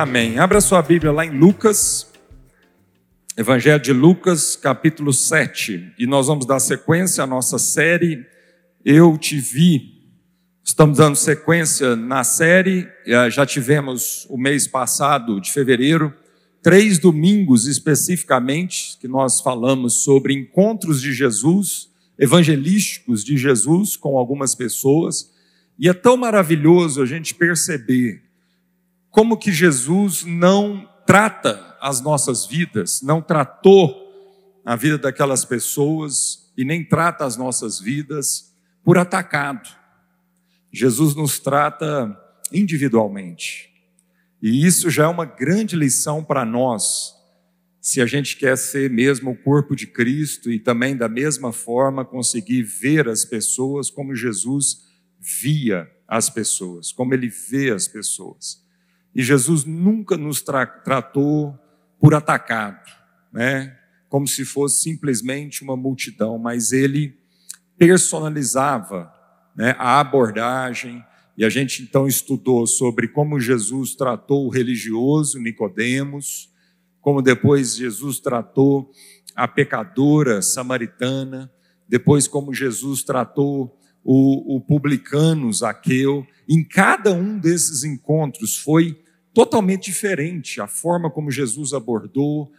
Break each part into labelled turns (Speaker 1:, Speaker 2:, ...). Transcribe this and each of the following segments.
Speaker 1: Amém. Abra sua Bíblia lá em Lucas, Evangelho de Lucas, capítulo 7. E nós vamos dar sequência à nossa série Eu Te Vi. Estamos dando sequência na série, eh, já tivemos o mês passado, de fevereiro, três domingos especificamente, que nós falamos sobre encontros de Jesus, evangelísticos de Jesus com algumas pessoas. E é tão maravilhoso a gente perceber como que Jesus não trata as nossas vidas, não tratou a vida daquelas pessoas e nem trata as nossas vidas por atacado. Jesus nos trata individualmente. E isso já é uma grande lição para nós, se a gente quer ser mesmo o corpo de Cristo e também da mesma forma conseguir ver as pessoas como Jesus via as pessoas, como ele vê as pessoas. E Jesus nunca nos tra tratou por atacado, né? como se fosse simplesmente uma multidão, mas ele personalizava né, a abordagem, e a gente então estudou sobre como Jesus tratou o religioso Nicodemos, como depois Jesus tratou a pecadora samaritana, depois como Jesus tratou o, o publicano Zaqueu. Em cada um desses encontros foi totalmente diferente a forma como Jesus abordou,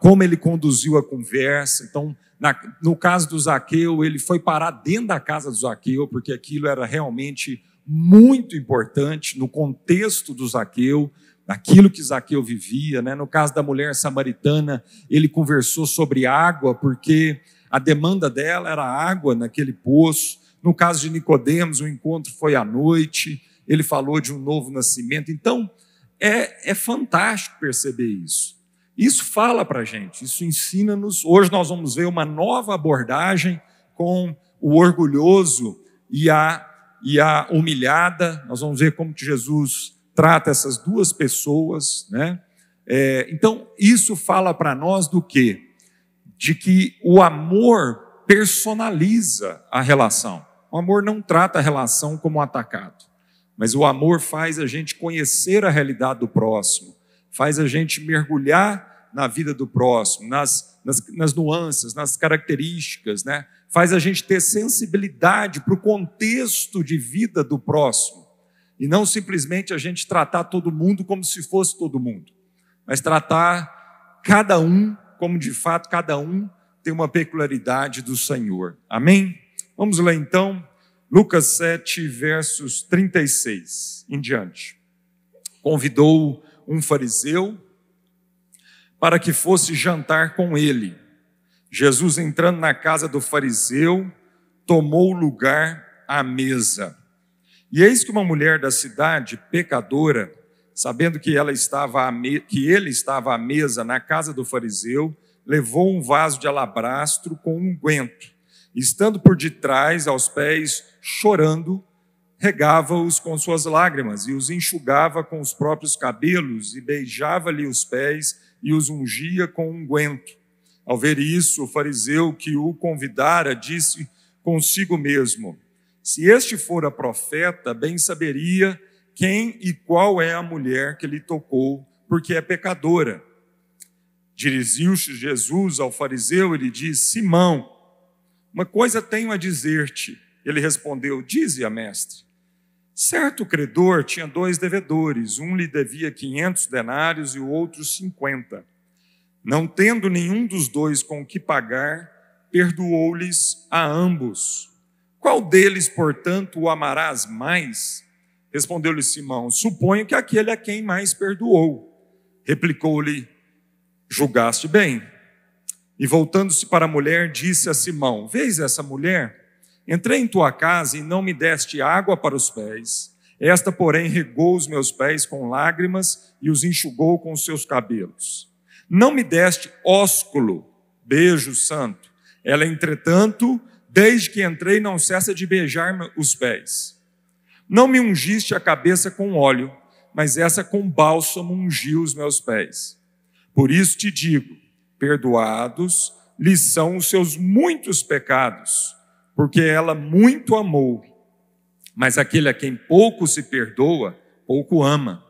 Speaker 1: como ele conduziu a conversa. Então, na, no caso do Zaqueu, ele foi parar dentro da casa do Zaqueu, porque aquilo era realmente muito importante no contexto do Zaqueu, naquilo que Zaqueu vivia. Né? No caso da mulher samaritana, ele conversou sobre água, porque a demanda dela era água naquele poço. No caso de Nicodemos, o encontro foi à noite, ele falou de um novo nascimento. Então, é, é fantástico perceber isso. Isso fala para a gente, isso ensina-nos. Hoje nós vamos ver uma nova abordagem com o orgulhoso e a, e a humilhada. Nós vamos ver como que Jesus trata essas duas pessoas, né? É, então, isso fala para nós do quê? De que o amor personaliza a relação. O amor não trata a relação como um atacado, mas o amor faz a gente conhecer a realidade do próximo, faz a gente mergulhar na vida do próximo, nas, nas, nas nuances, nas características, né? faz a gente ter sensibilidade para o contexto de vida do próximo, e não simplesmente a gente tratar todo mundo como se fosse todo mundo, mas tratar cada um como de fato cada um tem uma peculiaridade do Senhor. Amém? Vamos ler então Lucas 7, versos 36 em diante. Convidou um fariseu para que fosse jantar com ele. Jesus, entrando na casa do fariseu, tomou lugar à mesa. E eis que uma mulher da cidade, pecadora, sabendo que, ela estava que ele estava à mesa na casa do fariseu, levou um vaso de alabastro com unguento estando por detrás, aos pés, chorando, regava-os com suas lágrimas e os enxugava com os próprios cabelos e beijava-lhe os pés e os ungia com unguento. Ao ver isso, o fariseu que o convidara disse consigo mesmo: Se este fora profeta, bem saberia quem e qual é a mulher que lhe tocou, porque é pecadora. Dirigiu-se Jesus ao fariseu e lhe disse: Simão, uma coisa tenho a dizer-te. Ele respondeu: Dize-a, mestre. Certo credor tinha dois devedores, um lhe devia quinhentos denários e o outro cinquenta. Não tendo nenhum dos dois com que pagar, perdoou-lhes a ambos. Qual deles, portanto, o amarás mais? Respondeu-lhe Simão: Suponho que aquele a quem mais perdoou. Replicou-lhe: Julgaste bem. E voltando-se para a mulher, disse a Simão: Vês essa mulher? Entrei em tua casa e não me deste água para os pés. Esta, porém, regou os meus pés com lágrimas e os enxugou com os seus cabelos. Não me deste ósculo, beijo santo. Ela, entretanto, desde que entrei, não cessa de beijar os pés. Não me ungiste a cabeça com óleo, mas essa com bálsamo ungiu os meus pés. Por isso te digo: perdoados lhe são os seus muitos pecados, porque ela muito amou. Mas aquele a quem pouco se perdoa, pouco ama.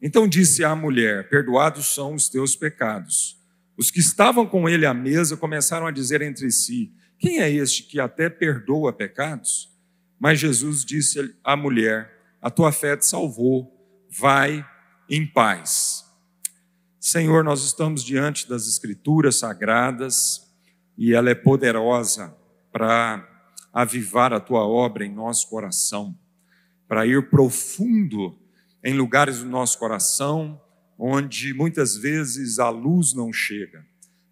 Speaker 1: Então disse à mulher: Perdoados são os teus pecados. Os que estavam com ele à mesa começaram a dizer entre si: Quem é este que até perdoa pecados? Mas Jesus disse à mulher: A tua fé te salvou, vai em paz. Senhor, nós estamos diante das Escrituras sagradas e ela é poderosa para avivar a tua obra em nosso coração, para ir profundo em lugares do nosso coração onde muitas vezes a luz não chega.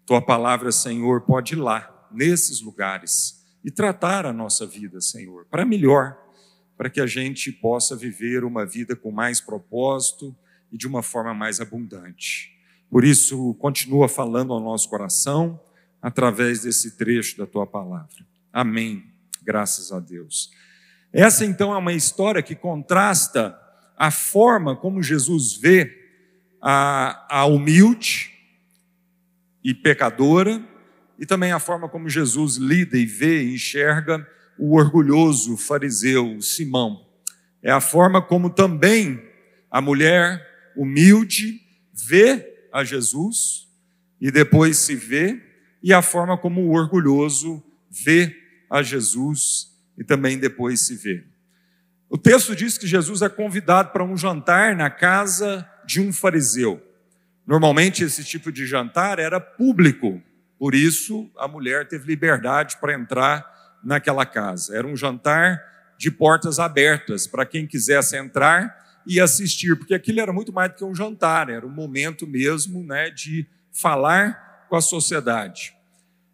Speaker 1: Tua palavra, Senhor, pode ir lá, nesses lugares, e tratar a nossa vida, Senhor, para melhor, para que a gente possa viver uma vida com mais propósito e de uma forma mais abundante. Por isso, continua falando ao nosso coração através desse trecho da tua palavra. Amém. Graças a Deus. Essa então é uma história que contrasta a forma como Jesus vê a, a humilde e pecadora, e também a forma como Jesus lida e vê e enxerga o orgulhoso fariseu Simão. É a forma como também a mulher humilde vê a Jesus e depois se vê, e a forma como o orgulhoso vê a Jesus e também depois se vê. O texto diz que Jesus é convidado para um jantar na casa de um fariseu. Normalmente esse tipo de jantar era público, por isso a mulher teve liberdade para entrar naquela casa. Era um jantar de portas abertas para quem quisesse entrar e assistir, porque aquilo era muito mais do que um jantar, era um momento mesmo né, de falar com a sociedade.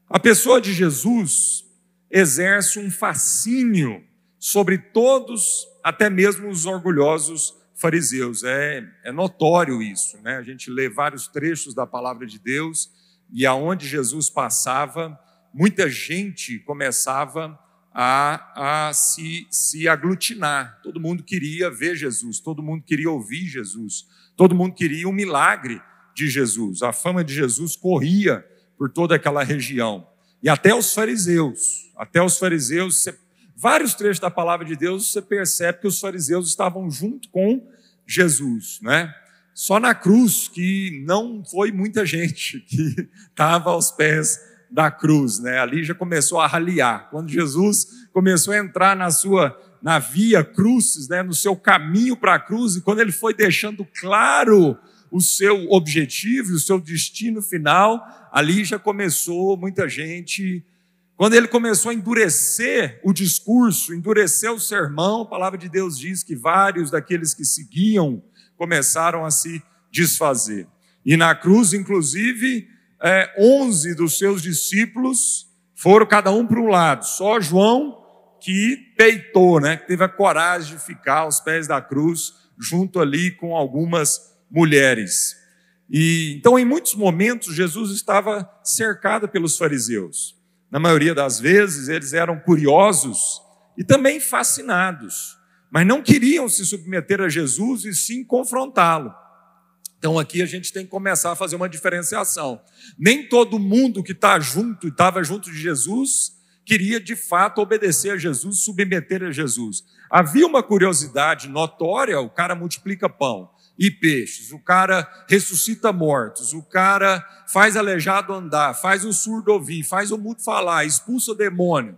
Speaker 1: A pessoa de Jesus exerce um fascínio sobre todos, até mesmo os orgulhosos fariseus. É, é notório isso, né? A gente lê vários trechos da palavra de Deus e aonde Jesus passava, muita gente começava a, a se, se aglutinar. Todo mundo queria ver Jesus, todo mundo queria ouvir Jesus, todo mundo queria um milagre de Jesus. A fama de Jesus corria por toda aquela região. E até os fariseus, até os fariseus vários trechos da palavra de Deus, você percebe que os fariseus estavam junto com Jesus, né? Só na cruz que não foi muita gente que estava aos pés da cruz, né? Ali já começou a raliar. Quando Jesus começou a entrar na sua na via cruzes, né, no seu caminho para a cruz, e quando ele foi deixando claro o seu objetivo o seu destino final, ali já começou muita gente quando ele começou a endurecer o discurso, endurecer o sermão, a palavra de Deus diz que vários daqueles que seguiam começaram a se desfazer. E na cruz, inclusive, é, onze dos seus discípulos foram cada um para um lado. Só João que peitou, né, que teve a coragem de ficar aos pés da cruz, junto ali com algumas mulheres. E então, em muitos momentos, Jesus estava cercado pelos fariseus. Na maioria das vezes, eles eram curiosos e também fascinados, mas não queriam se submeter a Jesus e sim confrontá-lo. Então aqui a gente tem que começar a fazer uma diferenciação. Nem todo mundo que está junto e estava junto de Jesus queria de fato obedecer a Jesus, submeter a Jesus. Havia uma curiosidade notória, o cara multiplica pão e peixes, o cara ressuscita mortos, o cara faz aleijado andar, faz o surdo ouvir, faz o mudo falar, expulsa o demônio.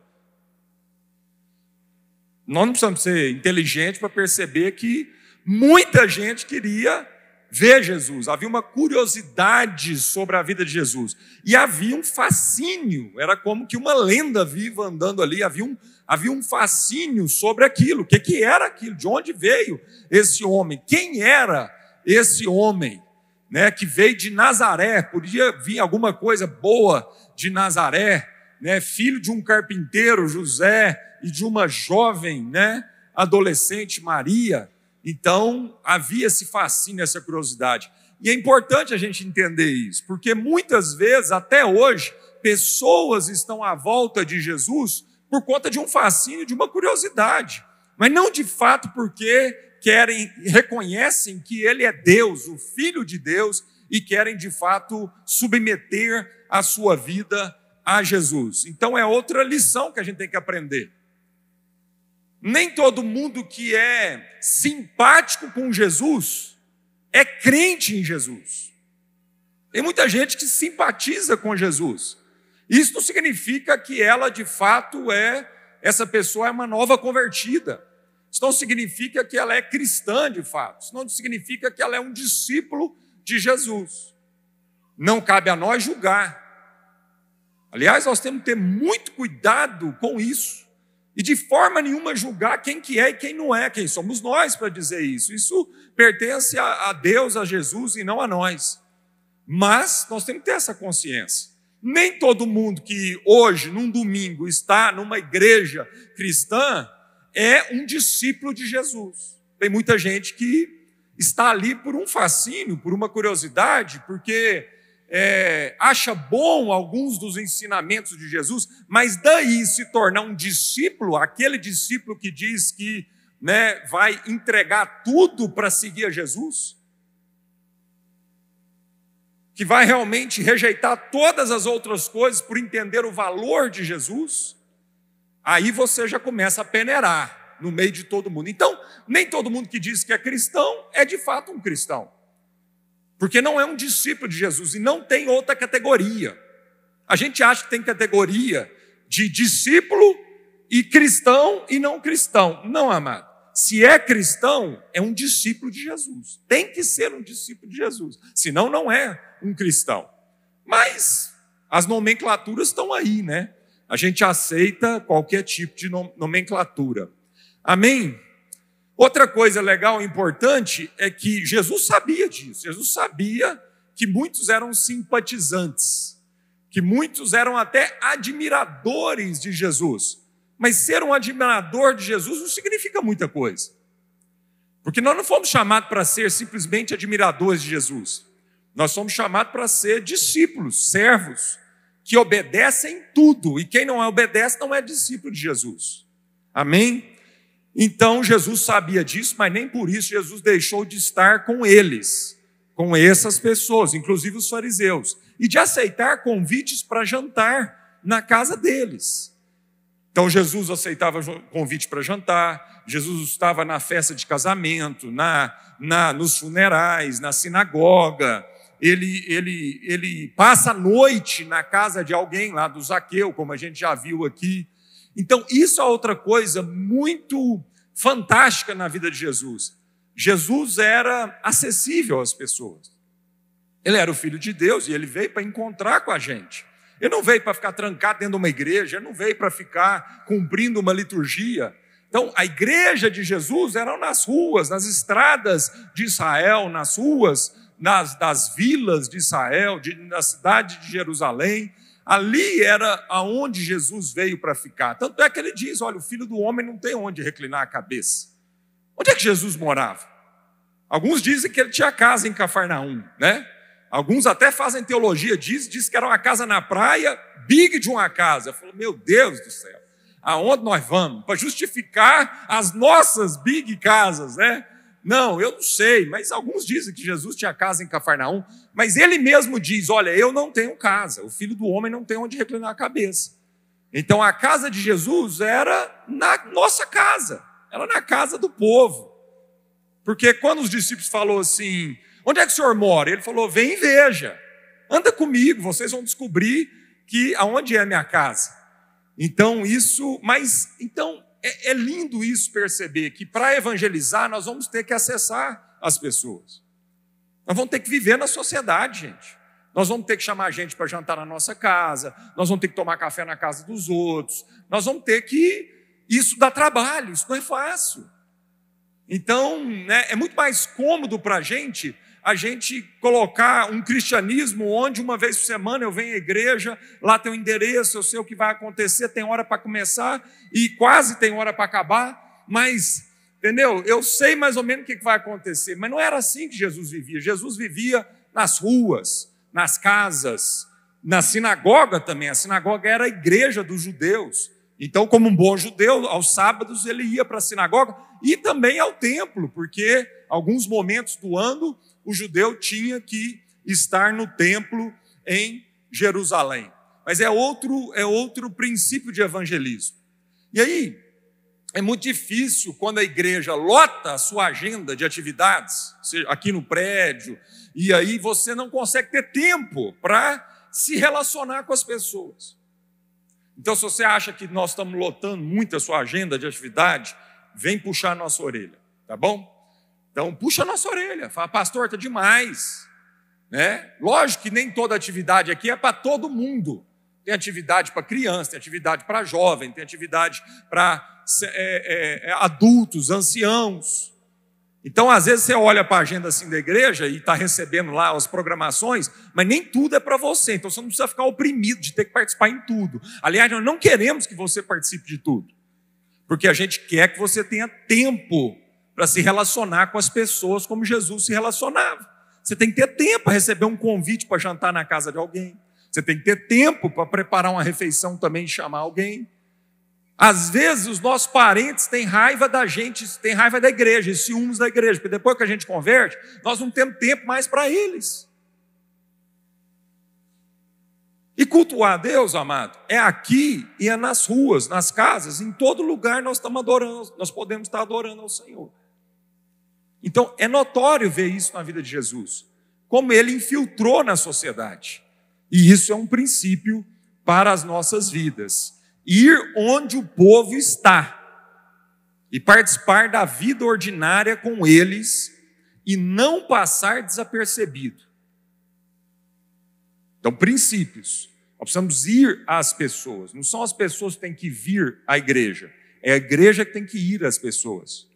Speaker 1: Nós não precisamos ser inteligentes para perceber que muita gente queria ver Jesus, havia uma curiosidade sobre a vida de Jesus, e havia um fascínio, era como que uma lenda viva andando ali, havia um, havia um fascínio sobre aquilo, o que, que era aquilo, de onde veio esse homem, quem era esse homem, né, que veio de Nazaré, podia vir alguma coisa boa de Nazaré, né, filho de um carpinteiro, José, e de uma jovem, né, adolescente, Maria, então, havia esse fascínio, essa curiosidade. E é importante a gente entender isso, porque muitas vezes, até hoje, pessoas estão à volta de Jesus por conta de um fascínio, de uma curiosidade, mas não de fato porque querem, reconhecem que ele é Deus, o Filho de Deus, e querem de fato submeter a sua vida a Jesus. Então é outra lição que a gente tem que aprender. Nem todo mundo que é simpático com Jesus é crente em Jesus. Tem muita gente que simpatiza com Jesus. Isso não significa que ela de fato é, essa pessoa é uma nova convertida. Isso não significa que ela é cristã de fato. Isso não significa que ela é um discípulo de Jesus. Não cabe a nós julgar. Aliás, nós temos que ter muito cuidado com isso. E de forma nenhuma julgar quem que é e quem não é, quem somos nós para dizer isso. Isso pertence a, Deus, a Jesus e não a nós. Mas nós temos que ter essa consciência. Nem todo mundo que hoje, num domingo, está numa igreja cristã é um discípulo de Jesus. Tem muita gente que está ali por um fascínio, por uma curiosidade, porque é, acha bom alguns dos ensinamentos de Jesus, mas daí se tornar um discípulo, aquele discípulo que diz que né, vai entregar tudo para seguir a Jesus, que vai realmente rejeitar todas as outras coisas por entender o valor de Jesus, aí você já começa a peneirar no meio de todo mundo. Então, nem todo mundo que diz que é cristão é de fato um cristão. Porque não é um discípulo de Jesus e não tem outra categoria. A gente acha que tem categoria de discípulo e cristão e não cristão. Não, amado. Se é cristão, é um discípulo de Jesus. Tem que ser um discípulo de Jesus. Senão, não é um cristão. Mas as nomenclaturas estão aí, né? A gente aceita qualquer tipo de nomenclatura. Amém? Outra coisa legal e importante é que Jesus sabia disso. Jesus sabia que muitos eram simpatizantes, que muitos eram até admiradores de Jesus. Mas ser um admirador de Jesus não significa muita coisa. Porque nós não fomos chamados para ser simplesmente admiradores de Jesus. Nós somos chamados para ser discípulos, servos, que obedecem tudo. E quem não obedece não é discípulo de Jesus. Amém? Então Jesus sabia disso, mas nem por isso Jesus deixou de estar com eles, com essas pessoas, inclusive os fariseus, e de aceitar convites para jantar na casa deles. Então Jesus aceitava convite para jantar, Jesus estava na festa de casamento, na, na nos funerais, na sinagoga, ele, ele, ele passa a noite na casa de alguém lá do Zaqueu, como a gente já viu aqui. Então, isso é outra coisa muito fantástica na vida de Jesus. Jesus era acessível às pessoas. Ele era o filho de Deus e ele veio para encontrar com a gente. Ele não veio para ficar trancado dentro de uma igreja, ele não veio para ficar cumprindo uma liturgia. Então, a igreja de Jesus era nas ruas, nas estradas de Israel, nas ruas nas, das vilas de Israel, de, na cidade de Jerusalém. Ali era aonde Jesus veio para ficar. Tanto é que ele diz: olha, o filho do homem não tem onde reclinar a cabeça. Onde é que Jesus morava? Alguns dizem que ele tinha casa em Cafarnaum, né? Alguns até fazem teologia diz, diz que era uma casa na praia, big de uma casa. Eu falo, meu Deus do céu, aonde nós vamos? Para justificar as nossas big casas, né? Não, eu não sei, mas alguns dizem que Jesus tinha casa em Cafarnaum, mas ele mesmo diz: Olha, eu não tenho casa, o filho do homem não tem onde reclinar a cabeça. Então a casa de Jesus era na nossa casa, era na casa do povo. Porque quando os discípulos falou assim: Onde é que o senhor mora? Ele falou: Vem e veja, anda comigo, vocês vão descobrir que aonde é a minha casa. Então isso, mas então é, é lindo isso perceber que para evangelizar nós vamos ter que acessar as pessoas. Nós vamos ter que viver na sociedade, gente. Nós vamos ter que chamar a gente para jantar na nossa casa, nós vamos ter que tomar café na casa dos outros, nós vamos ter que. Isso dá trabalho, isso não é fácil. Então, né, é muito mais cômodo para a gente a gente colocar um cristianismo onde uma vez por semana eu venho à igreja, lá tem o um endereço, eu sei o que vai acontecer, tem hora para começar e quase tem hora para acabar, mas, entendeu? Eu sei mais ou menos o que vai acontecer, mas não era assim que Jesus vivia. Jesus vivia nas ruas, nas casas, na sinagoga também. A sinagoga era a igreja dos judeus. Então, como um bom judeu, aos sábados ele ia para a sinagoga e também ao templo, porque alguns momentos do ano o judeu tinha que estar no templo em Jerusalém. Mas é outro, é outro princípio de evangelismo. E aí, É muito difícil quando a igreja lota a sua agenda de atividades, aqui no prédio, e aí você não consegue ter tempo para se relacionar com as pessoas. Então, se você acha que nós estamos lotando muito a sua agenda de atividade, vem puxar a nossa orelha, tá bom? Então, puxa a nossa orelha, fala, pastor, está demais. Né? Lógico que nem toda atividade aqui é para todo mundo. Tem atividade para criança, tem atividade para jovem, tem atividade para é, é, é, adultos, anciãos. Então, às vezes, você olha para a agenda assim da igreja e está recebendo lá as programações, mas nem tudo é para você. Então, você não precisa ficar oprimido de ter que participar em tudo. Aliás, nós não queremos que você participe de tudo, porque a gente quer que você tenha tempo para se relacionar com as pessoas como Jesus se relacionava. Você tem que ter tempo para receber um convite para jantar na casa de alguém. Você tem que ter tempo para preparar uma refeição também e chamar alguém. Às vezes os nossos parentes têm raiva da gente, têm raiva da igreja, e ciúmes da igreja, porque depois que a gente converte, nós não temos tempo mais para eles. E cultuar a Deus, amado, é aqui e é nas ruas, nas casas, em todo lugar nós estamos adorando, nós podemos estar adorando ao Senhor. Então é notório ver isso na vida de Jesus, como ele infiltrou na sociedade. E isso é um princípio para as nossas vidas ir onde o povo está e participar da vida ordinária com eles e não passar desapercebido. Então, princípios. Nós precisamos ir às pessoas. Não são as pessoas que têm que vir à igreja. É a igreja que tem que ir às pessoas.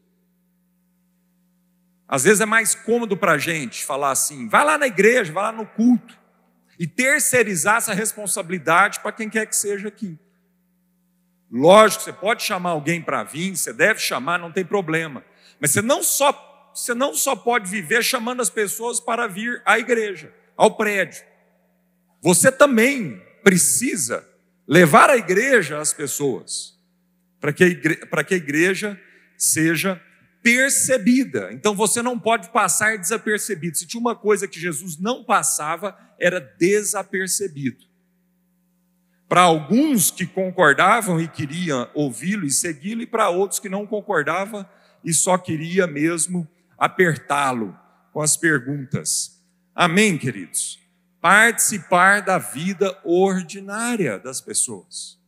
Speaker 1: Às vezes é mais cômodo para a gente falar assim: vai lá na igreja, vai lá no culto. E terceirizar essa responsabilidade para quem quer que seja aqui. Lógico, você pode chamar alguém para vir, você deve chamar, não tem problema. Mas você não só, você não só pode viver chamando as pessoas para vir à igreja, ao prédio. Você também precisa levar a igreja às pessoas, para que, que a igreja seja percebida. Então você não pode passar desapercebido. Se tinha uma coisa que Jesus não passava, era desapercebido. Para alguns que concordavam e queriam ouvi-lo e segui-lo, e para outros que não concordavam e só queria mesmo apertá-lo com as perguntas. Amém, queridos? Participar da vida ordinária das pessoas.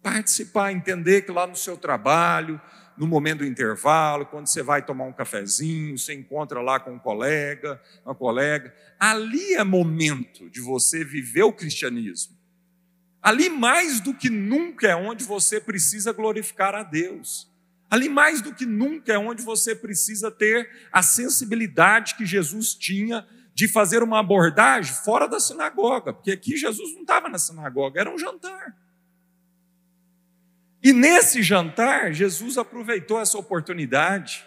Speaker 1: Participar, entender que lá no seu trabalho, no momento do intervalo, quando você vai tomar um cafezinho, você encontra lá com um colega, uma colega, ali é momento de você viver o cristianismo. Ali mais do que nunca é onde você precisa glorificar a Deus. Ali mais do que nunca é onde você precisa ter a sensibilidade que Jesus tinha de fazer uma abordagem fora da sinagoga, porque aqui Jesus não estava na sinagoga, era um jantar. E nesse jantar, Jesus aproveitou essa oportunidade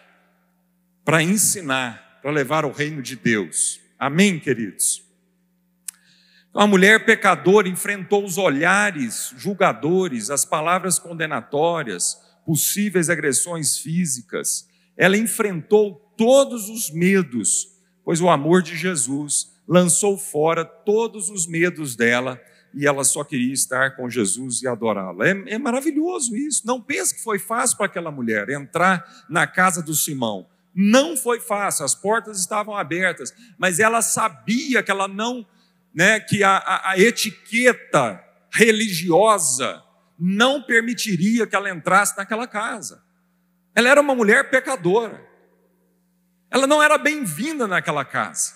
Speaker 1: para ensinar, para levar o reino de Deus. Amém, queridos? A mulher pecadora enfrentou os olhares julgadores, as palavras condenatórias, possíveis agressões físicas. Ela enfrentou todos os medos, pois o amor de Jesus lançou fora todos os medos dela e ela só queria estar com Jesus e adorá-lo. É, é, maravilhoso isso. Não pense que foi fácil para aquela mulher entrar na casa do Simão. Não foi fácil, as portas estavam abertas, mas ela sabia que ela não né, que a, a, a etiqueta religiosa não permitiria que ela entrasse naquela casa. Ela era uma mulher pecadora. Ela não era bem-vinda naquela casa,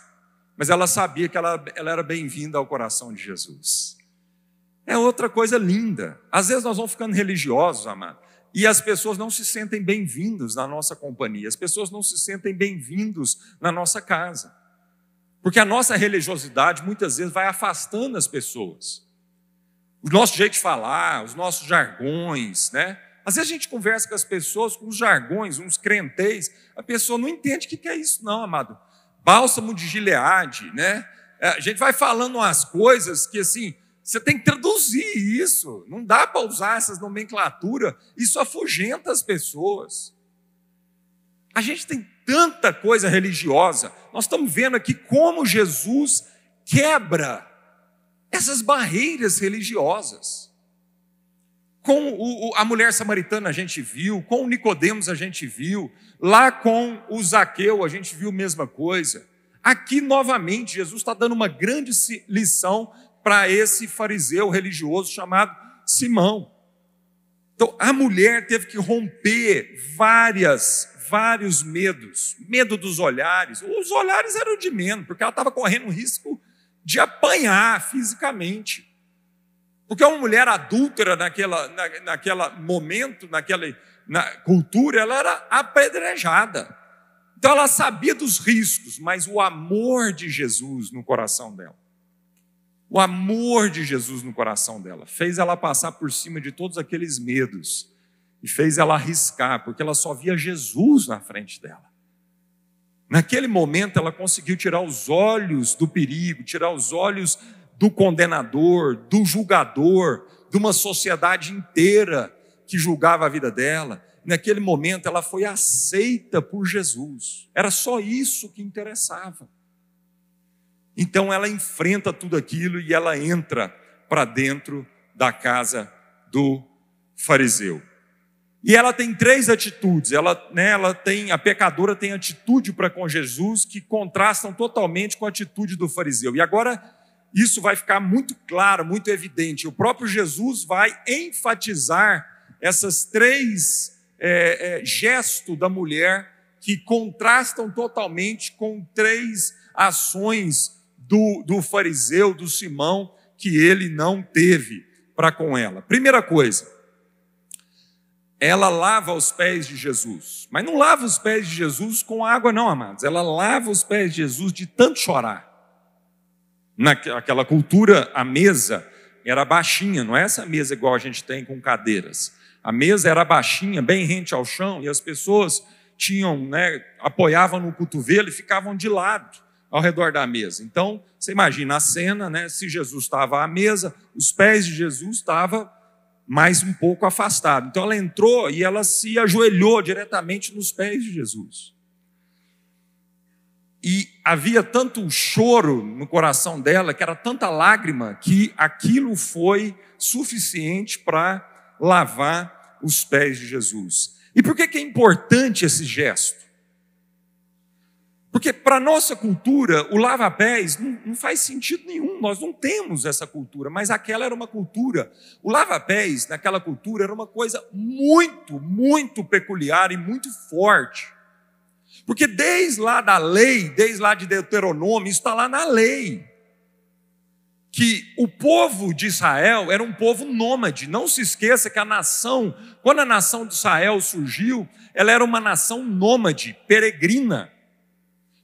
Speaker 1: mas ela sabia que ela, ela era bem-vinda ao coração de Jesus. É outra coisa linda. Às vezes nós vamos ficando religiosos, amado, e as pessoas não se sentem bem-vindos na nossa companhia, as pessoas não se sentem bem-vindos na nossa casa. Porque a nossa religiosidade muitas vezes vai afastando as pessoas. O nosso jeito de falar, os nossos jargões, né? Às vezes a gente conversa com as pessoas com os jargões, uns crenteis, a pessoa não entende o que é isso, não, amado. Bálsamo de Gileade, né? É, a gente vai falando umas coisas que assim, você tem que traduzir isso. Não dá para usar essas nomenclaturas, isso afugenta as pessoas. A gente tem tanta coisa religiosa. Nós estamos vendo aqui como Jesus quebra essas barreiras religiosas. Com o, a mulher samaritana a gente viu, com o Nicodemos a gente viu, lá com o Zaqueu a gente viu a mesma coisa. Aqui novamente Jesus está dando uma grande lição para esse fariseu religioso chamado Simão. Então a mulher teve que romper várias, vários medos, medo dos olhares. Os olhares eram de menos, porque ela estava correndo um risco de apanhar fisicamente. Porque uma mulher adúltera naquela, na, naquela momento, naquela na cultura, ela era apedrejada. Então ela sabia dos riscos, mas o amor de Jesus no coração dela, o amor de Jesus no coração dela, fez ela passar por cima de todos aqueles medos e fez ela arriscar, porque ela só via Jesus na frente dela. Naquele momento ela conseguiu tirar os olhos do perigo, tirar os olhos do condenador, do julgador, de uma sociedade inteira que julgava a vida dela. Naquele momento ela foi aceita por Jesus. Era só isso que interessava. Então ela enfrenta tudo aquilo e ela entra para dentro da casa do fariseu. E ela tem três atitudes. Ela, né, ela tem a pecadora tem atitude para com Jesus que contrastam totalmente com a atitude do fariseu. E agora isso vai ficar muito claro, muito evidente. O próprio Jesus vai enfatizar essas três é, é, gestos da mulher que contrastam totalmente com três ações do, do fariseu, do Simão, que ele não teve para com ela. Primeira coisa, ela lava os pés de Jesus. Mas não lava os pés de Jesus com água, não, amados. Ela lava os pés de Jesus de tanto chorar. Naquela cultura, a mesa era baixinha, não é essa mesa igual a gente tem com cadeiras. A mesa era baixinha, bem rente ao chão, e as pessoas tinham, né, apoiavam no cotovelo e ficavam de lado ao redor da mesa. Então, você imagina a cena, né? Se Jesus estava à mesa, os pés de Jesus estavam mais um pouco afastado. Então ela entrou e ela se ajoelhou diretamente nos pés de Jesus. E havia tanto choro no coração dela, que era tanta lágrima, que aquilo foi suficiente para lavar os pés de Jesus. E por que, que é importante esse gesto? Porque para a nossa cultura, o lava-pés não, não, faz sentido nenhum, nós não temos essa cultura, mas aquela era uma cultura. O lava-pés, naquela cultura, era uma coisa muito, muito peculiar e muito forte. Porque desde lá da lei, desde lá de Deuteronômio, está lá na lei. Que o povo de Israel era um povo nômade. Não se esqueça que a nação, quando a nação de Israel surgiu, ela era uma nação nômade, peregrina.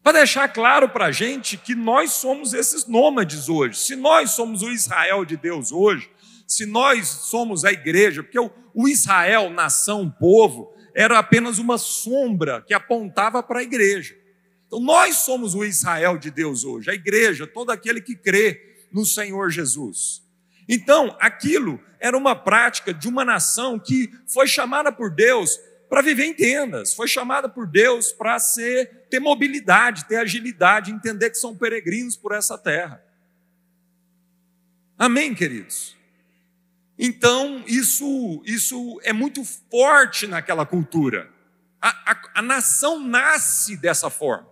Speaker 1: Para deixar claro para a gente que nós somos esses nômades hoje. Se nós somos o Israel de Deus hoje, se nós somos a igreja, porque o, Israel, nação, povo, era apenas uma sombra que apontava para a igreja. Então nós somos o Israel de Deus hoje, a igreja, todo aquele que crê no Senhor Jesus. Então, aquilo era uma prática de uma nação que foi chamada por Deus para viver em tendas, foi chamada por Deus para ser ter mobilidade, ter agilidade, entender que são peregrinos por essa terra. Amém, queridos. Então, isso, isso é muito forte naquela cultura. A, a, a nação nasce dessa forma.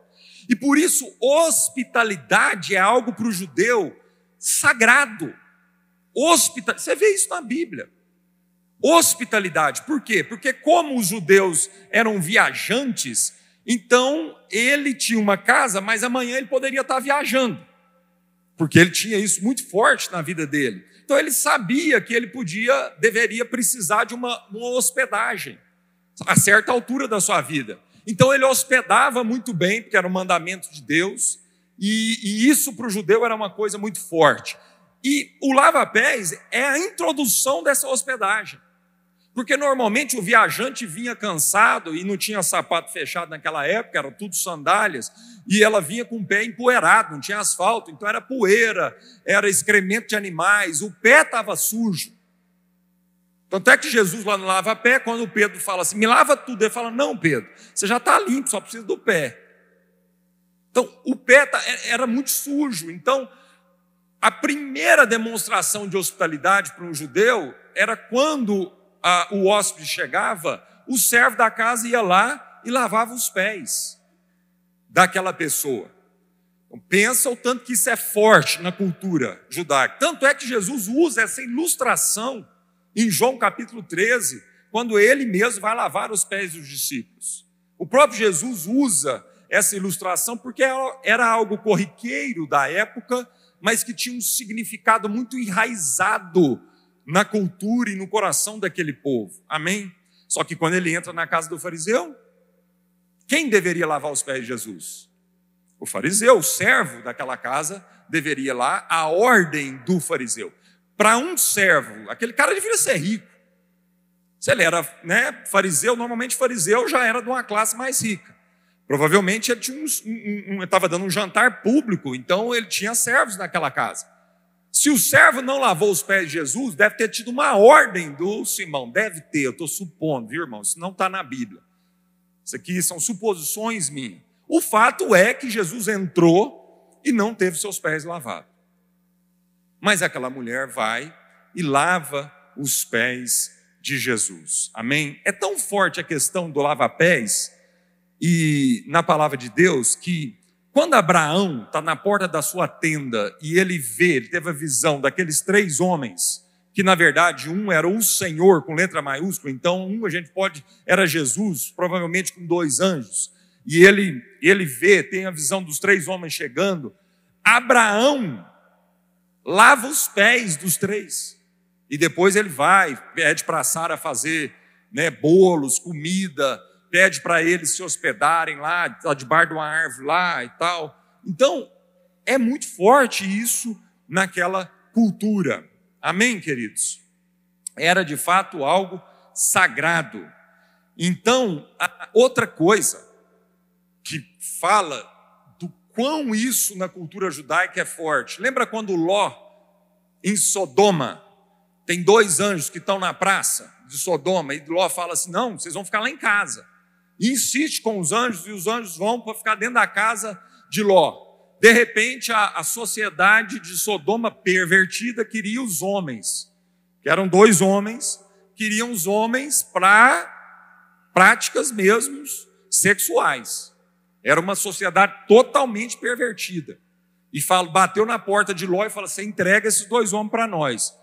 Speaker 1: E por isso, hospitalidade é algo para o judeu sagrado. Hospital... Você vê isso na Bíblia. Hospitalidade, por quê? Porque, como os judeus eram viajantes, então ele tinha uma casa, mas amanhã ele poderia estar viajando, porque ele tinha isso muito forte na vida dele. Então ele sabia que ele podia, deveria precisar de uma, uma hospedagem a certa altura da sua vida. Então ele hospedava muito bem, porque era um mandamento de Deus, e, e isso para o judeu era uma coisa muito forte. E o lava-pés é a introdução dessa hospedagem. Porque normalmente o viajante vinha cansado e não tinha sapato fechado naquela época, era tudo sandálias, e ela vinha com o pé empoeirado, não tinha asfalto, então era poeira, era excremento de animais, o pé estava sujo. Tanto é que Jesus lá no lava-pé, quando Pedro fala assim, me lava tudo, ele fala, não, Pedro, você já está limpo, só precisa do pé. Então, o pé tá, é, era muito sujo. Então, a primeira demonstração de hospitalidade para um judeu era quando a, o hóspede chegava, o servo da casa ia lá e lavava os pés daquela pessoa. Então, pensa o tanto que isso é forte na cultura judaica. Tanto é que Jesus usa essa ilustração em João capítulo 13, quando ele mesmo vai lavar os pés dos discípulos. O próprio Jesus usa essa ilustração porque era algo corriqueiro da época, mas que tinha um significado muito enraizado na cultura e no coração daquele povo. Amém? Só que quando ele entra na casa do fariseu, quem deveria lavar os pés de Jesus? O fariseu, o servo daquela casa, deveria lá a ordem do fariseu. Para um servo, aquele cara deveria ser rico. Se ele era né, fariseu, normalmente fariseu já era de uma classe mais rica. Provavelmente ele estava um, um, dando um jantar público, então ele tinha servos naquela casa. Se o servo não lavou os pés de Jesus, deve ter tido uma ordem do Simão. Deve ter, eu estou supondo, viu, irmão? Isso não está na Bíblia. Isso aqui são suposições minhas. O fato é que Jesus entrou e não teve seus pés lavados. Mas aquela mulher vai e lava os pés de Jesus. Amém? É tão forte a questão do lava-pés e na palavra de Deus que quando Abraão está na porta da sua tenda e ele vê, ele teve a visão daqueles três homens, que na verdade um era o Senhor com letra maiúscula, então um a gente pode, era Jesus, provavelmente com dois anjos, e ele, ele vê, tem a visão dos três homens chegando. Abraão lava os pés dos três. E depois ele vai, pede para Sara fazer né, bolos, comida, pede para eles se hospedarem lá, tá debaixo de uma árvore lá e tal. Então, é muito forte isso naquela cultura. Amém, queridos? Era de fato algo sagrado. Então, outra coisa que fala do quão isso na cultura judaica é forte. Lembra quando Ló, em Sodoma, tem dois anjos que estão na praça de Sodoma, e Ló fala assim: não, vocês vão ficar lá em casa. Insiste com os anjos, e os anjos vão para ficar dentro da casa de Ló. De repente, a, a sociedade de Sodoma pervertida queria os homens, que eram dois homens, queriam os homens para práticas mesmo sexuais. Era uma sociedade totalmente pervertida. E fala, bateu na porta de Ló e falou: Você entrega esses dois homens para nós.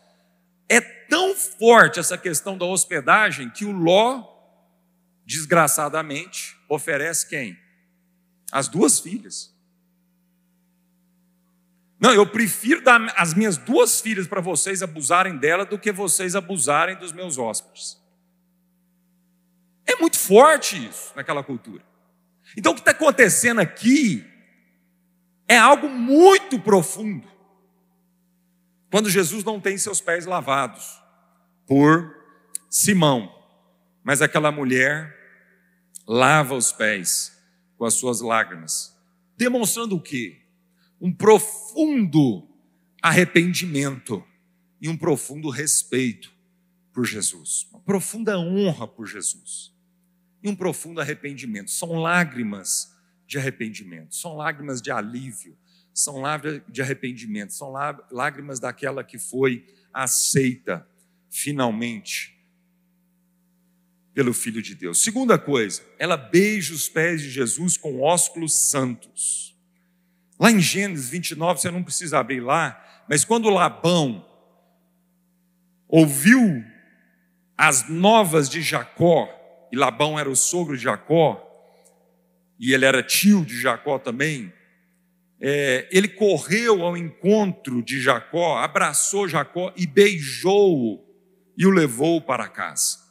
Speaker 1: É tão forte essa questão da hospedagem que o Ló, desgraçadamente, oferece quem? As duas filhas. Não, eu prefiro dar as minhas duas filhas para vocês abusarem dela do que vocês abusarem dos meus hóspedes. É muito forte isso naquela cultura. Então o que está acontecendo aqui é algo muito profundo. Quando Jesus não tem seus pés lavados por Simão, mas aquela mulher lava os pés com as suas lágrimas, demonstrando o quê? Um profundo arrependimento e um profundo respeito por Jesus, uma profunda honra por Jesus e um profundo arrependimento. São lágrimas de arrependimento, são lágrimas de alívio, são lágrimas de arrependimento, são lágrimas daquela que foi aceita finalmente pelo Filho de Deus. Segunda coisa, ela beija os pés de Jesus com ósculos santos. Lá em Gênesis 29, você não precisa abrir lá, mas quando Labão ouviu as novas de Jacó, e Labão era o sogro de Jacó, e ele era tio de Jacó também, é, ele correu ao encontro de Jacó, abraçou Jacó e beijou-o e o levou para casa.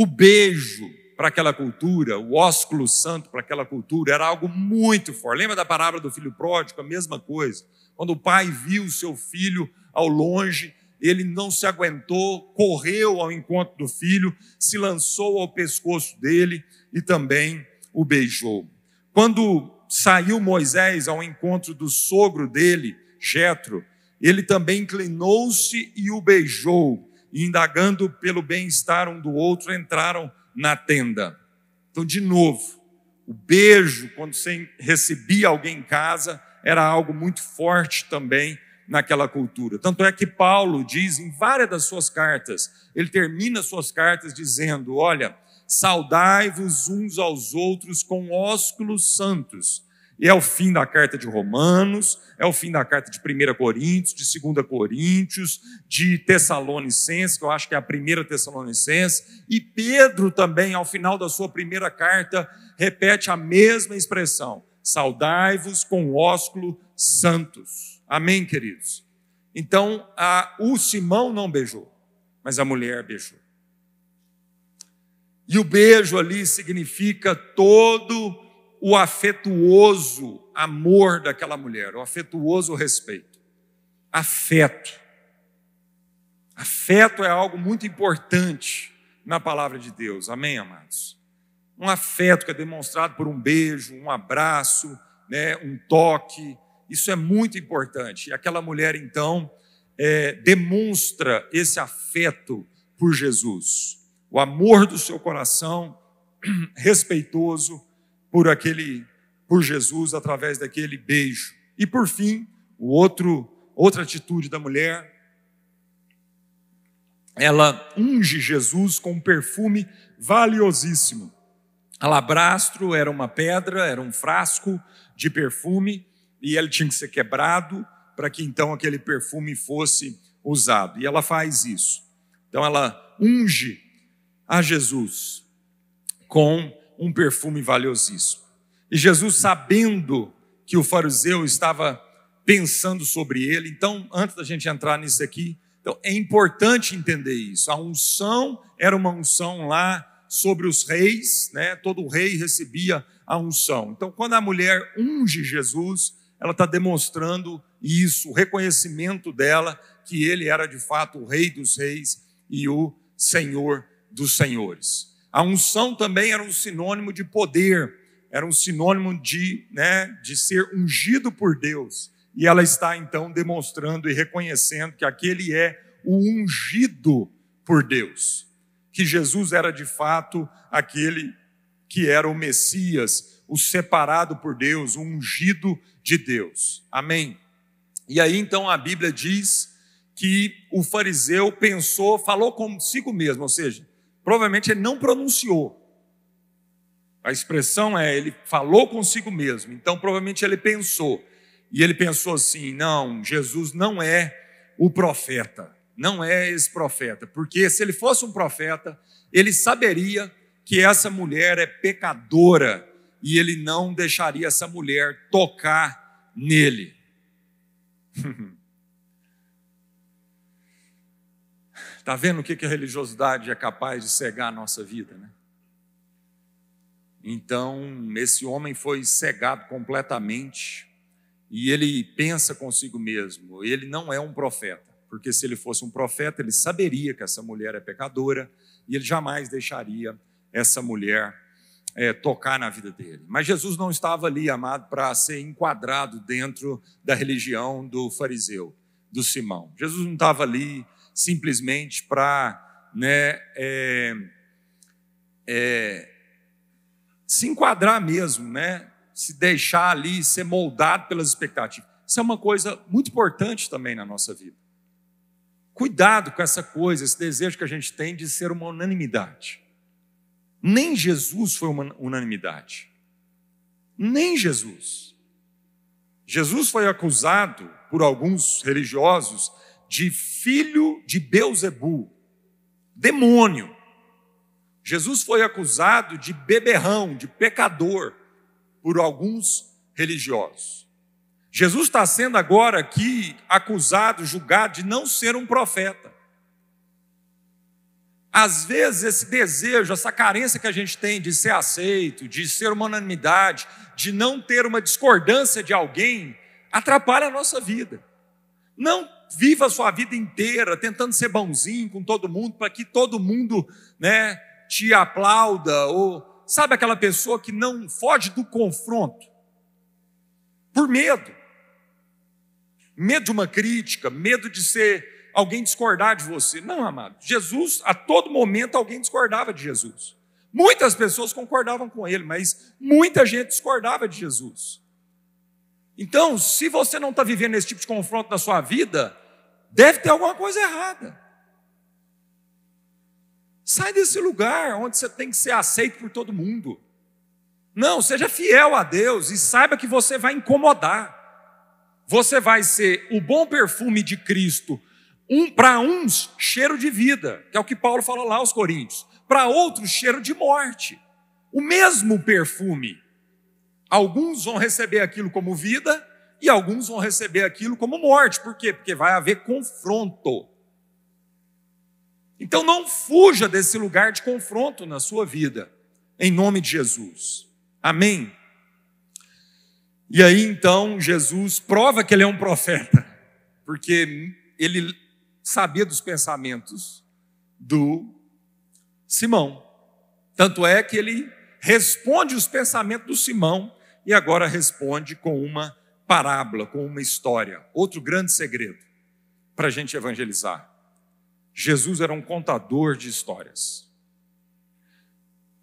Speaker 1: O beijo para aquela cultura, o ósculo santo para aquela cultura, era algo muito forte. Lembra da palavra do filho pródigo? A mesma coisa. Quando o pai viu o seu filho ao longe, ele não se aguentou, correu ao encontro do filho, se lançou ao pescoço dele e também o beijou. Quando saiu Moisés ao encontro do sogro dele, Jetro, ele também inclinou-se e o beijou, e indagando pelo bem-estar um do outro, entraram na tenda. Então, de novo, o beijo, quando você recebia alguém em casa, era algo muito forte também naquela cultura. Tanto é que Paulo diz em várias das suas cartas, ele termina suas cartas dizendo: Olha, saudai-vos uns aos outros com ósculos santos. E é o fim da carta de Romanos, é o fim da carta de 1 Coríntios, de 2 Coríntios, de Tessalonicenses, que eu acho que é a primeira Tessalonicenses, e Pedro também, ao final da sua primeira carta, repete a mesma expressão: saudai-vos com ósculo santos. Amém, queridos? Então, a, o Simão não beijou, mas a mulher beijou. E o beijo ali significa todo o afetuoso amor daquela mulher, o afetuoso respeito. Afeto. Afeto é algo muito importante na palavra de Deus, amém, amados? Um afeto que é demonstrado por um beijo, um abraço, né, um toque, isso é muito importante. E aquela mulher, então, é, demonstra esse afeto por Jesus, o amor do seu coração, respeitoso, por aquele por Jesus através daquele beijo. E por fim, o outro outra atitude da mulher, ela unge Jesus com um perfume valiosíssimo. Alabastro era uma pedra, era um frasco de perfume e ele tinha que ser quebrado para que então aquele perfume fosse usado. E ela faz isso. Então ela unge a Jesus com um perfume valiosíssimo. E Jesus, sabendo que o fariseu estava pensando sobre ele, então, antes da gente entrar nisso aqui, então, é importante entender isso. A unção era uma unção lá sobre os reis, né? todo rei recebia a unção. Então, quando a mulher unge Jesus, ela está demonstrando isso, o reconhecimento dela, que ele era de fato o rei dos reis e o senhor dos senhores. A unção também era um sinônimo de poder, era um sinônimo de, né, de ser ungido por Deus. E ela está então demonstrando e reconhecendo que aquele é o ungido por Deus, que Jesus era de fato aquele que era o Messias, o separado por Deus, o ungido de Deus. Amém. E aí então a Bíblia diz que o fariseu pensou, falou consigo mesmo, ou seja, provavelmente ele não pronunciou. A expressão é, ele falou consigo mesmo. Então, provavelmente ele pensou. E ele pensou assim: não, Jesus não é o profeta. Não é esse profeta. Porque se ele fosse um profeta, ele saberia que essa mulher é pecadora e ele não deixaria essa mulher tocar nele. Está vendo o que a religiosidade é capaz de cegar a nossa vida, né? Então, esse homem foi cegado completamente e ele pensa consigo mesmo: ele não é um profeta, porque se ele fosse um profeta, ele saberia que essa mulher é pecadora e ele jamais deixaria essa mulher é, tocar na vida dele. Mas Jesus não estava ali, amado, para ser enquadrado dentro da religião do fariseu, do Simão. Jesus não estava ali simplesmente para né, é, é, se enquadrar mesmo, né, se deixar ali ser moldado pelas expectativas. Isso é uma coisa muito importante também na nossa vida. Cuidado com essa coisa, esse desejo que a gente tem de ser uma unanimidade. Nem Jesus foi uma unanimidade. Nem Jesus. Jesus foi acusado por alguns religiosos de filho de Beuzebu, demônio. Jesus foi acusado de beberrão, de pecador, por alguns religiosos. Jesus está sendo agora aqui acusado, julgado de não ser um profeta. Às vezes, esse desejo, essa carência que a gente tem de ser aceito, de ser uma unanimidade, de não ter uma discordância de alguém, atrapalha a nossa vida. Não viva a sua vida inteira tentando ser bonzinho com todo mundo, para que todo mundo né, te aplauda, ou sabe aquela pessoa que não foge do confronto, por medo. Medo de uma crítica, medo de ser alguém discordar de você. Não, amado. Jesus, a todo momento, alguém discordava de Jesus. Muitas pessoas concordavam com ele, mas muita gente discordava de Jesus. Então, se você não está vivendo esse tipo de confronto na sua vida, deve ter alguma coisa errada. Sai desse lugar onde você tem que ser aceito por todo mundo. Não, seja fiel a Deus e saiba que você vai incomodar. Você vai ser o bom perfume de Cristo, um, para uns, cheiro de vida, que é o que Paulo fala lá aos Coríntios, para outros, cheiro de morte. O mesmo perfume. Alguns vão receber aquilo como vida e alguns vão receber aquilo como morte. Por quê? Porque vai haver confronto. Então não fuja desse lugar de confronto na sua vida, em nome de Jesus. Amém? E aí então Jesus prova que ele é um profeta, porque ele sabia dos pensamentos do Simão. Tanto é que ele responde os pensamentos do Simão e agora responde com uma parábola, com uma história. Outro grande segredo para a gente evangelizar. Jesus era um contador de histórias.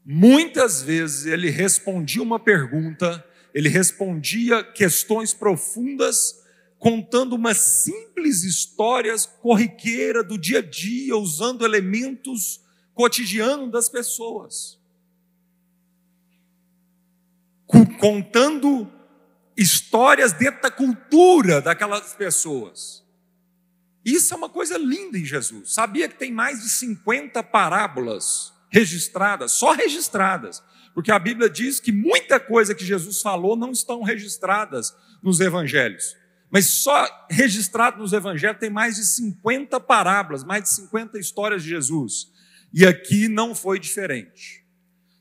Speaker 1: Muitas vezes ele respondia uma pergunta, ele respondia questões profundas, contando uma simples histórias corriqueira do dia a dia, usando elementos cotidianos das pessoas. Contando histórias dentro da cultura daquelas pessoas. Isso é uma coisa linda em Jesus. Sabia que tem mais de 50 parábolas registradas, só registradas, porque a Bíblia diz que muita coisa que Jesus falou não estão registradas nos evangelhos. Mas só registrado nos evangelhos tem mais de 50 parábolas, mais de 50 histórias de Jesus. E aqui não foi diferente.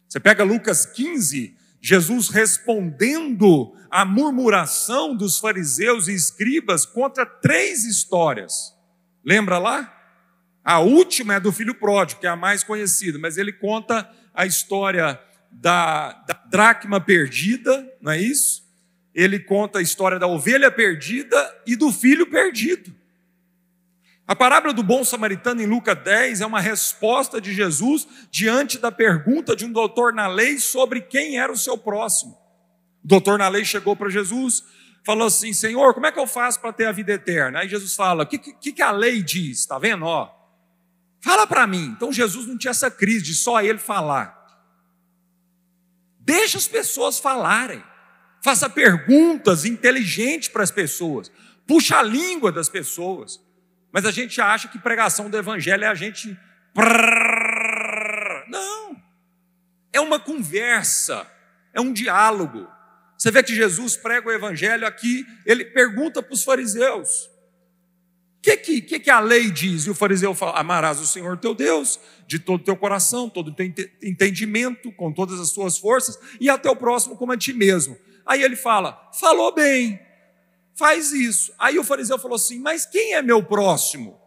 Speaker 1: Você pega Lucas 15, Jesus respondendo à murmuração dos fariseus e escribas contra três histórias. Lembra lá? A última é do filho pródigo, que é a mais conhecida, mas ele conta a história da, da dracma perdida, não é isso? Ele conta a história da ovelha perdida e do filho perdido. A parábola do bom samaritano em Lucas 10 é uma resposta de Jesus diante da pergunta de um doutor na lei sobre quem era o seu próximo. O doutor na lei chegou para Jesus falou assim: Senhor, como é que eu faço para ter a vida eterna? Aí Jesus fala: O que, que, que a lei diz? Está vendo? Ó, fala para mim. Então Jesus não tinha essa crise de só ele falar. Deixa as pessoas falarem. Faça perguntas inteligentes para as pessoas. Puxa a língua das pessoas. Mas a gente acha que pregação do evangelho é a gente. Não. É uma conversa, é um diálogo. Você vê que Jesus prega o evangelho aqui, ele pergunta para os fariseus: o que, que, que, a lei diz? E o fariseu fala: amarás o Senhor teu Deus de todo o teu coração, todo o teu entendimento, com todas as suas forças, e até o próximo como a ti mesmo. Aí ele fala: falou bem, faz isso. Aí o fariseu falou assim: mas quem é meu próximo?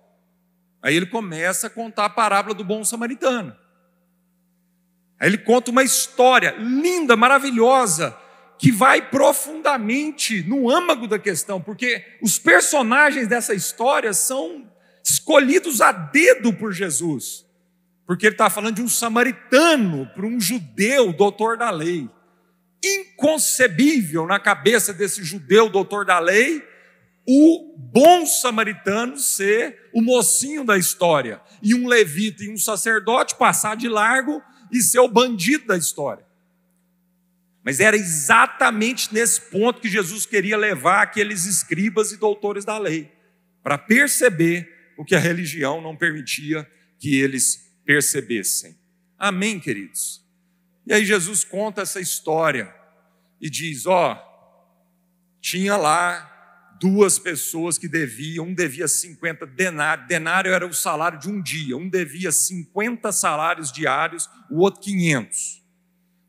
Speaker 1: Aí ele começa a contar a parábola do bom samaritano. Aí ele conta uma história linda, maravilhosa, que vai profundamente no âmago da questão, porque os personagens dessa história são escolhidos a dedo por Jesus, porque ele está falando de um samaritano para um judeu, doutor da lei. Inconcebível na cabeça desse judeu, doutor da lei, o bom samaritano ser o mocinho da história, e um levita e um sacerdote passar de largo e ser o bandido da história. Mas era exatamente nesse ponto que Jesus queria levar aqueles escribas e doutores da lei, para perceber o que a religião não permitia que eles percebessem. Amém, queridos? E aí Jesus conta essa história e diz: ó, tinha lá duas pessoas que deviam, um devia 50 denários, denário era o salário de um dia, um devia 50 salários diários, o outro 500.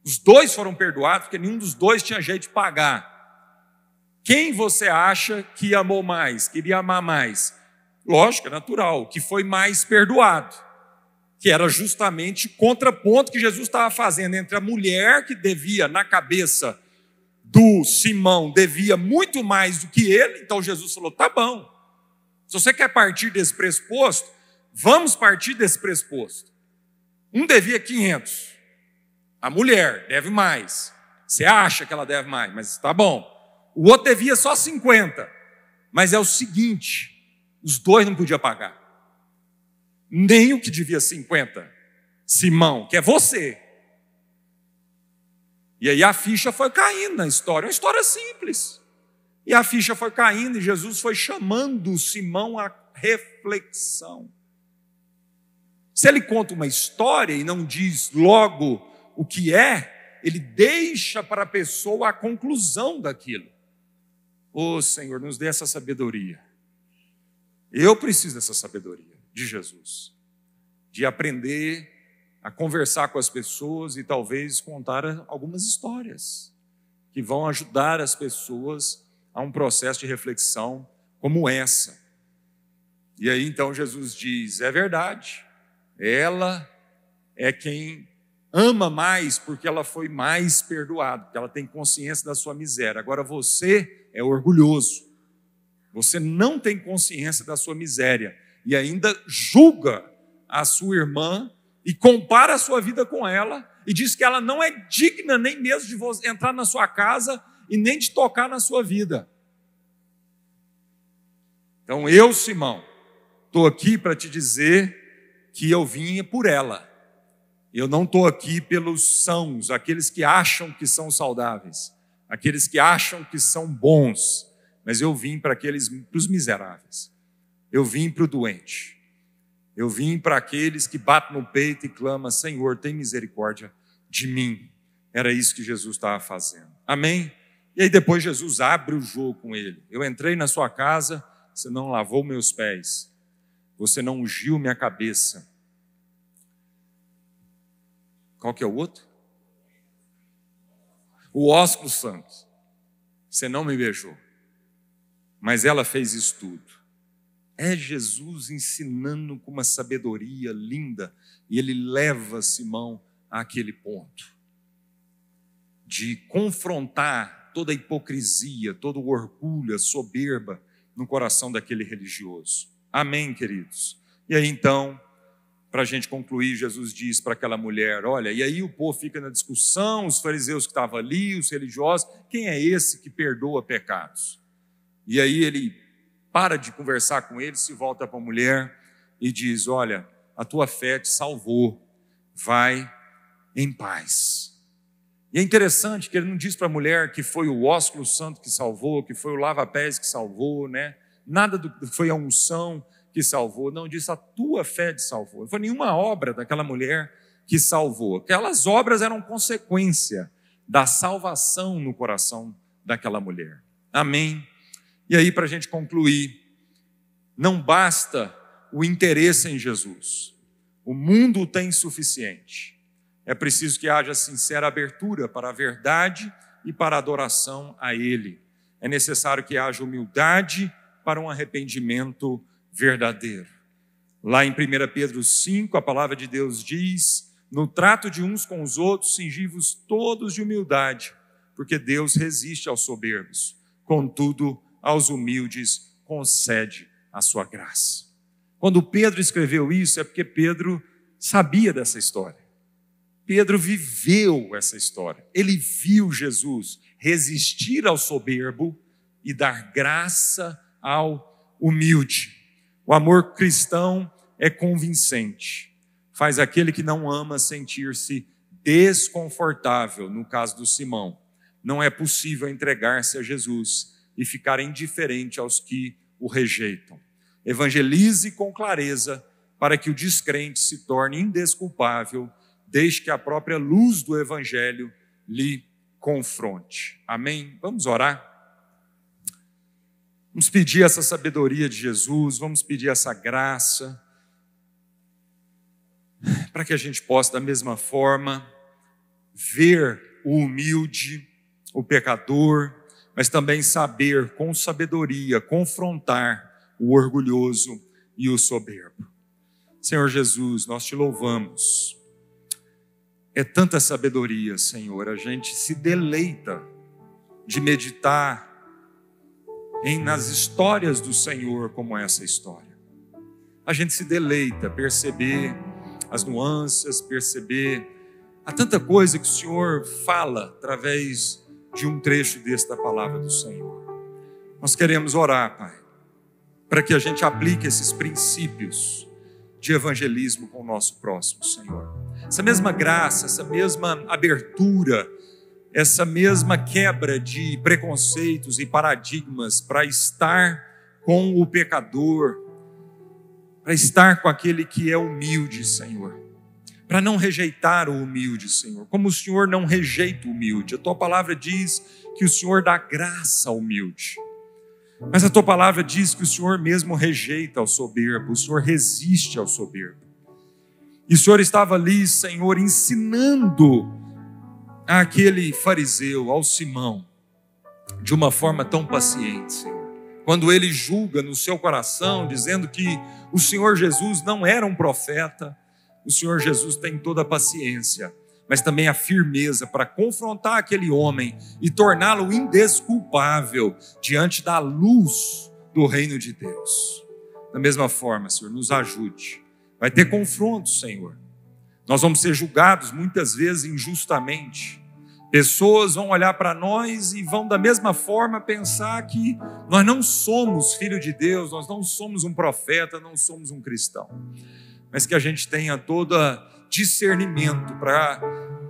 Speaker 1: Os dois foram perdoados porque nenhum dos dois tinha jeito de pagar. Quem você acha que amou mais, queria amar mais? Lógico, é natural, que foi mais perdoado. Que era justamente contraponto que Jesus estava fazendo entre a mulher que devia, na cabeça do Simão, devia muito mais do que ele. Então Jesus falou: tá bom, se você quer partir desse pressuposto, vamos partir desse pressuposto. Um devia 500, a mulher deve mais. Você acha que ela deve mais, mas está bom. O outro devia só 50. Mas é o seguinte: os dois não podiam pagar. Nem o que devia 50. Simão, que é você. E aí a ficha foi caindo na história, uma história simples. E a ficha foi caindo e Jesus foi chamando Simão à reflexão. Se ele conta uma história e não diz logo o que é, ele deixa para a pessoa a conclusão daquilo. Ô oh, Senhor, nos dê essa sabedoria. Eu preciso dessa sabedoria de Jesus, de aprender a conversar com as pessoas e talvez contar algumas histórias que vão ajudar as pessoas a um processo de reflexão como essa. E aí então Jesus diz: é verdade, ela é quem ama mais porque ela foi mais perdoada, porque ela tem consciência da sua miséria. Agora você é orgulhoso, você não tem consciência da sua miséria e ainda julga a sua irmã e compara a sua vida com ela e diz que ela não é digna nem mesmo de entrar na sua casa e nem de tocar na sua vida. Então eu, Simão, estou aqui para te dizer que eu vim por ela. Eu não estou aqui pelos sãos, aqueles que acham que são saudáveis, aqueles que acham que são bons, mas eu vim para aqueles, para os miseráveis. Eu vim para o doente. Eu vim para aqueles que batem no peito e clamam: Senhor, tem misericórdia de mim. Era isso que Jesus estava fazendo. Amém? E aí depois Jesus abre o jogo com ele. Eu entrei na sua casa, você não lavou meus pés, você não ungiu minha cabeça. Qual que é o outro? O ósculo santo. Você não me beijou. Mas ela fez isso tudo. É Jesus ensinando com uma sabedoria linda e ele leva Simão àquele ponto de confrontar toda a hipocrisia, todo o orgulho, a soberba no coração daquele religioso. Amém, queridos? E aí então, para a gente concluir, Jesus diz para aquela mulher: Olha, e aí o povo fica na discussão, os fariseus que estavam ali, os religiosos, quem é esse que perdoa pecados? E aí ele para de conversar com ele, se volta para a mulher e diz: Olha, a tua fé te salvou, vai em paz. E é interessante que ele não diz para a mulher que foi o ósculo santo que salvou, que foi o lava-pés que salvou, né? Nada do, foi a unção que salvou, não diz a tua fé te salvou. Não foi nenhuma obra daquela mulher que salvou. Aquelas obras eram consequência da salvação no coração daquela mulher. Amém. E aí, para a gente concluir, não basta o interesse em Jesus, o mundo tem suficiente. É preciso que haja sincera abertura para a verdade e para a adoração a Ele. É necessário que haja humildade para um arrependimento verdadeiro. Lá em 1 Pedro 5, a palavra de Deus diz: No trato de uns com os outros, cingivos todos de humildade, porque Deus resiste aos soberbos. Contudo, aos humildes concede a sua graça. Quando Pedro escreveu isso, é porque Pedro sabia dessa história. Pedro viveu essa história. Ele viu Jesus resistir ao soberbo e dar graça ao humilde. O amor cristão é convincente. Faz aquele que não ama sentir-se desconfortável, no caso do Simão. Não é possível entregar-se a Jesus e ficar indiferente aos que o rejeitam. Evangelize com clareza para que o descrente se torne indesculpável, desde que a própria luz do Evangelho lhe confronte. Amém? Vamos orar? Vamos pedir essa sabedoria de Jesus, vamos pedir essa graça, para que a gente possa, da mesma forma, ver o humilde, o pecador, mas também saber com sabedoria confrontar o orgulhoso e o soberbo. Senhor Jesus, nós te louvamos. É tanta sabedoria, Senhor, a gente se deleita de meditar em nas histórias do Senhor como essa história. A gente se deleita perceber as nuances, perceber a tanta coisa que o Senhor fala através de um trecho desta palavra do Senhor. Nós queremos orar, Pai, para que a gente aplique esses princípios de evangelismo com o nosso próximo, Senhor. Essa mesma graça, essa mesma abertura, essa mesma quebra de preconceitos e paradigmas para estar com o pecador, para estar com aquele que é humilde, Senhor para não rejeitar o humilde, Senhor. Como o Senhor não rejeita o humilde. A tua palavra diz que o Senhor dá graça ao humilde. Mas a tua palavra diz que o Senhor mesmo rejeita ao soberbo, o Senhor resiste ao soberbo. E o Senhor estava ali, Senhor, ensinando àquele fariseu, ao Simão, de uma forma tão paciente, Senhor. Quando ele julga no seu coração, dizendo que o Senhor Jesus não era um profeta, o Senhor Jesus tem toda a paciência, mas também a firmeza para confrontar aquele homem e torná-lo indesculpável diante da luz do reino de Deus. Da mesma forma, Senhor, nos ajude. Vai ter confrontos, Senhor. Nós vamos ser julgados muitas vezes injustamente. Pessoas vão olhar para nós e vão da mesma forma pensar que nós não somos filho de Deus, nós não somos um profeta, não somos um cristão mas que a gente tenha todo discernimento para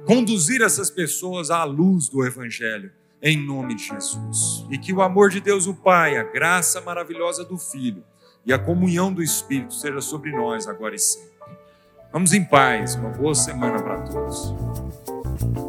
Speaker 1: conduzir essas pessoas à luz do Evangelho, em nome de Jesus. E que o amor de Deus, o Pai, a graça maravilhosa do Filho e a comunhão do Espírito seja sobre nós agora e sempre. Vamos em paz, uma boa semana para todos.